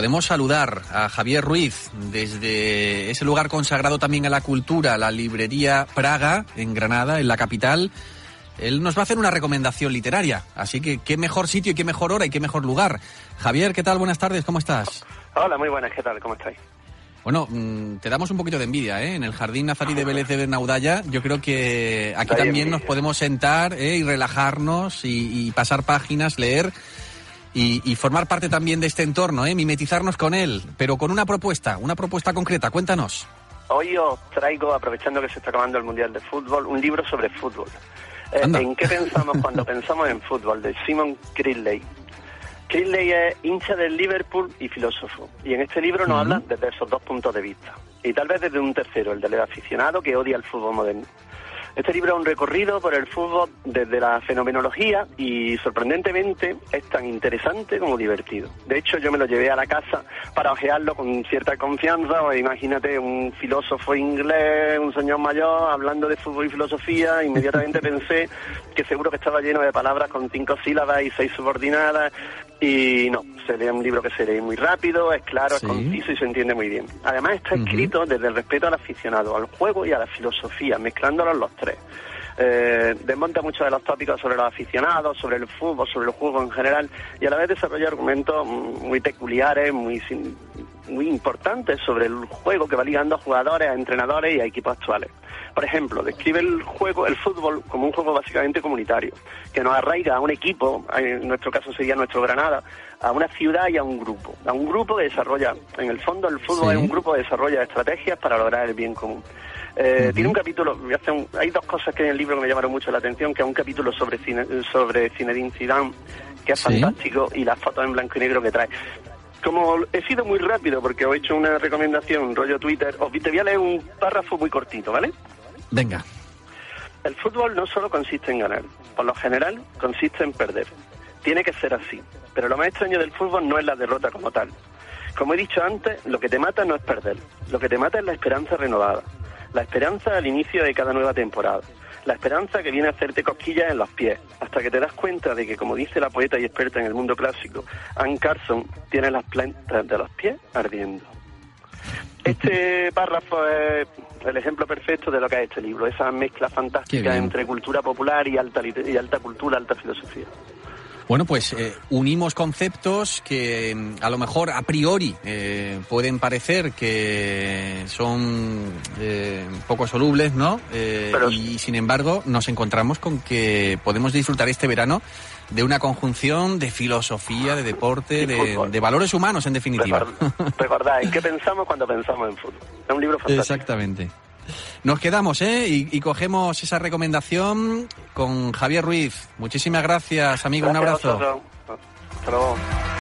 Podemos saludar a Javier Ruiz desde ese lugar consagrado también a la cultura, la librería Praga, en Granada, en la capital. Él nos va a hacer una recomendación literaria, así que qué mejor sitio y qué mejor hora y qué mejor lugar. Javier, ¿qué tal? Buenas tardes, ¿cómo estás? Hola, muy buenas, ¿qué tal? ¿Cómo estáis? Bueno, mm, te damos un poquito de envidia, ¿eh? En el Jardín Nazarí de Vélez de Bernaudalla, yo creo que aquí también nos podemos sentar ¿eh? y relajarnos y, y pasar páginas, leer y, formar parte también de este entorno, ¿eh? mimetizarnos con él, pero con una propuesta, una propuesta concreta. Cuéntanos. Hoy os traigo, aprovechando que se está acabando el Mundial de Fútbol, un libro sobre fútbol. Eh, ¿En qué pensamos cuando pensamos en fútbol? De Simon Cridley. Cridley es hincha del Liverpool y filósofo. Y en este libro nos habla desde esos dos puntos de vista. Y tal vez desde un tercero, el del aficionado que odia el fútbol moderno. Este libro es un recorrido por el fútbol desde la fenomenología y sorprendentemente es tan interesante como divertido. De hecho, yo me lo llevé a la casa para ojearlo con cierta confianza. O imagínate un filósofo inglés, un señor mayor, hablando de fútbol y filosofía. Inmediatamente pensé que seguro que estaba lleno de palabras con cinco sílabas y seis subordinadas. Y no, se lee un libro que se lee muy rápido, es claro, es conciso y se entiende muy bien. Además está escrito desde el respeto al aficionado, al juego y a la filosofía, mezclándolos los tres. Eh, desmonta muchos de los tópicos sobre los aficionados, sobre el fútbol, sobre el juego en general y a la vez desarrolla argumentos muy peculiares, muy, muy importantes sobre el juego que va ligando a jugadores, a entrenadores y a equipos actuales. Por ejemplo, describe el juego, el fútbol, como un juego básicamente comunitario, que nos arraiga a un equipo, en nuestro caso sería nuestro Granada, a una ciudad y a un grupo. A un grupo que desarrolla, en el fondo el fútbol es un grupo que desarrolla estrategias para lograr el bien común. Eh, tiene un capítulo, hay dos cosas que en el libro que me llamaron mucho la atención, que es un capítulo sobre, cine, sobre Zinedine Zidane, que es fantástico, y las fotos en blanco y negro que trae. Como he sido muy rápido porque os he hecho una recomendación, rollo Twitter, os te voy a leer un párrafo muy cortito, ¿vale? Venga. El fútbol no solo consiste en ganar, por lo general consiste en perder. Tiene que ser así, pero lo más extraño del fútbol no es la derrota como tal. Como he dicho antes, lo que te mata no es perder, lo que te mata es la esperanza renovada. La esperanza al inicio de cada nueva temporada. La esperanza que viene a hacerte cosquillas en los pies, hasta que te das cuenta de que, como dice la poeta y experta en el mundo clásico, Anne Carson, tiene las plantas de los pies ardiendo. Este párrafo es el ejemplo perfecto de lo que es este libro, esa mezcla fantástica entre cultura popular y alta, y alta cultura, alta filosofía. Bueno, pues eh, unimos conceptos que mm, a lo mejor a priori eh, pueden parecer que son eh, poco solubles, ¿no? y sin embargo nos encontramos con que podemos disfrutar este verano de una conjunción de filosofía, de deporte, de, valores humanos, en definitiva. Recordad, ¿en qué pensamos cuando pensamos en fútbol? Es un libro fantástico. Exactamente. Nos quedamos, ¿eh? Y, cogemos esa recomendación con Javier Ruiz. Muchísimas gracias, amigo. un abrazo. Hasta luego.